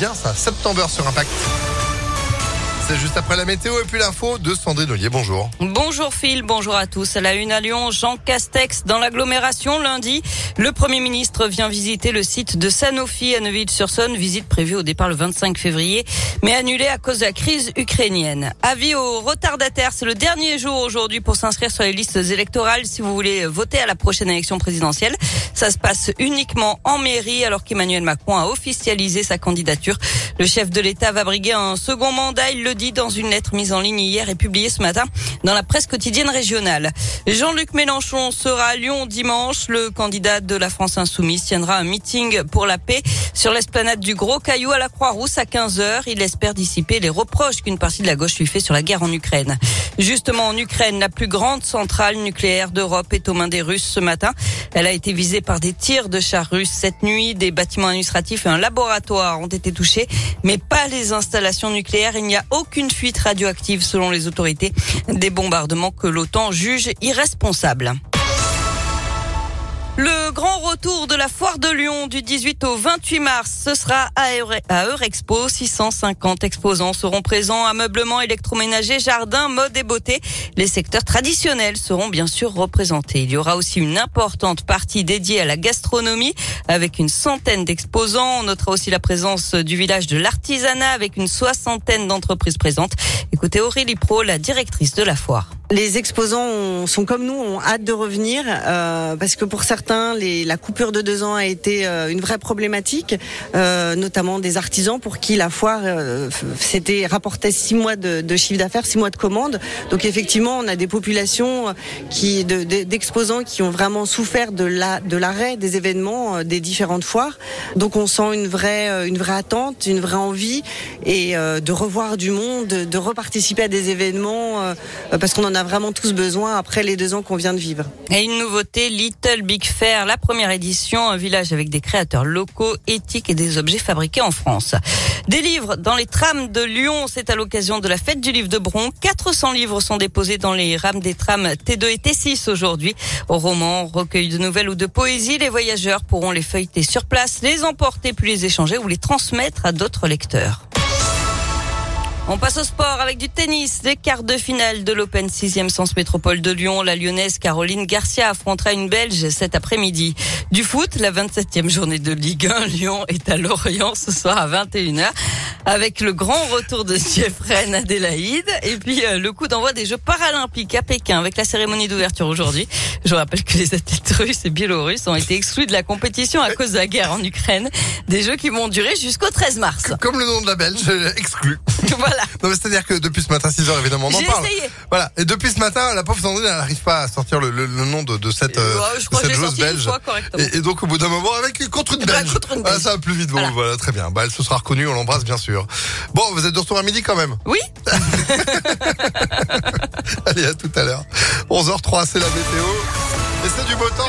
bien ça. September sur Impact. C'est juste après la météo et puis l'info de Sandrine Ollier. Bonjour. Bonjour Phil, bonjour à tous. La une à Lyon, Jean Castex dans l'agglomération lundi. Le Premier ministre vient visiter le site de Sanofi à Neuville-sur-Saône, visite prévue au départ le 25 février, mais annulée à cause de la crise ukrainienne. Avis aux retardataires, c'est le dernier jour aujourd'hui pour s'inscrire sur les listes électorales si vous voulez voter à la prochaine élection présidentielle. Ça se passe uniquement en mairie alors qu'Emmanuel Macron a officialisé sa candidature. Le chef de l'État va briguer un second mandat, il le dit dans une lettre mise en ligne hier et publiée ce matin dans la presse quotidienne régionale. Jean-Luc Mélenchon sera à Lyon dimanche. Le candidat de la France Insoumise tiendra un meeting pour la paix sur l'esplanade du Gros Caillou à la Croix-Rousse à 15h. Il espère dissiper les reproches qu'une partie de la gauche lui fait sur la guerre en Ukraine. Justement, en Ukraine, la plus grande centrale nucléaire d'Europe est aux mains des Russes ce matin. Elle a été visée par des tirs de chars russes cette nuit. Des bâtiments administratifs et un laboratoire ont été touchés, mais pas les installations nucléaires. Il n'y a aucune fuite radioactive selon les autorités. Des bombardements que l'OTAN juge irresponsables. Le grand retour de la foire de Lyon du 18 au 28 mars, ce sera à Eurexpo. 650 exposants seront présents, ameublement, électroménager, jardin, mode et beauté. Les secteurs traditionnels seront bien sûr représentés. Il y aura aussi une importante partie dédiée à la gastronomie avec une centaine d'exposants. On notera aussi la présence du village de l'artisanat avec une soixantaine d'entreprises présentes. Écoutez Aurélie Pro, la directrice de la foire. Les exposants sont comme nous, ont hâte de revenir euh, parce que pour certains, les, la coupure de deux ans a été euh, une vraie problématique, euh, notamment des artisans pour qui la foire euh, c'était rapportait six mois de, de chiffre d'affaires, six mois de commandes. Donc effectivement, on a des populations qui d'exposants de, qui ont vraiment souffert de la de l'arrêt des événements des différentes foires. Donc on sent une vraie une vraie attente, une vraie envie et de revoir du monde, de reparticiper à des événements parce qu'on en a a vraiment tous besoin après les deux ans qu'on vient de vivre. Et une nouveauté, Little Big Fair, la première édition, un village avec des créateurs locaux, éthiques et des objets fabriqués en France. Des livres dans les trams de Lyon, c'est à l'occasion de la fête du livre de Bron. 400 livres sont déposés dans les rames des trams T2 et T6 aujourd'hui. Au roman, recueil de nouvelles ou de poésie, les voyageurs pourront les feuilleter sur place, les emporter puis les échanger ou les transmettre à d'autres lecteurs. On passe au sport avec du tennis. Des quarts de finale de l'Open 6e Sens Métropole de Lyon. La lyonnaise Caroline Garcia affrontera une Belge cet après-midi. Du foot, la 27e journée de Ligue 1. Lyon est à Lorient ce soir à 21h avec le grand retour de Jeffrey Adélaïde et puis euh, le coup d'envoi des Jeux paralympiques à Pékin avec la cérémonie d'ouverture aujourd'hui. Je rappelle que les athlètes russes et biélorusses ont été exclus de la compétition à cause de la guerre en Ukraine. Des Jeux qui vont durer jusqu'au 13 mars. Comme le nom de la Belge, exclu. voilà. c'est-à-dire que depuis ce matin, 6 h évidemment, on en parle. Essayé. Voilà. Et depuis ce matin, la pauvre Sandrine, elle n'arrive pas à sortir le, le, le nom de, de cette, euh, ouais, cette joueuse belge. Et, et, donc, au bout d'un moment, avec contre une belge. contre une belge. Ah, ça va plus vite. Bon, voilà. voilà, très bien. Bah, elle se sera reconnue, on l'embrasse, bien sûr. Bon, vous êtes de retour à midi quand même. Oui. Allez, à tout à l'heure. 11h03, c'est la météo. Et c'est du beau temps.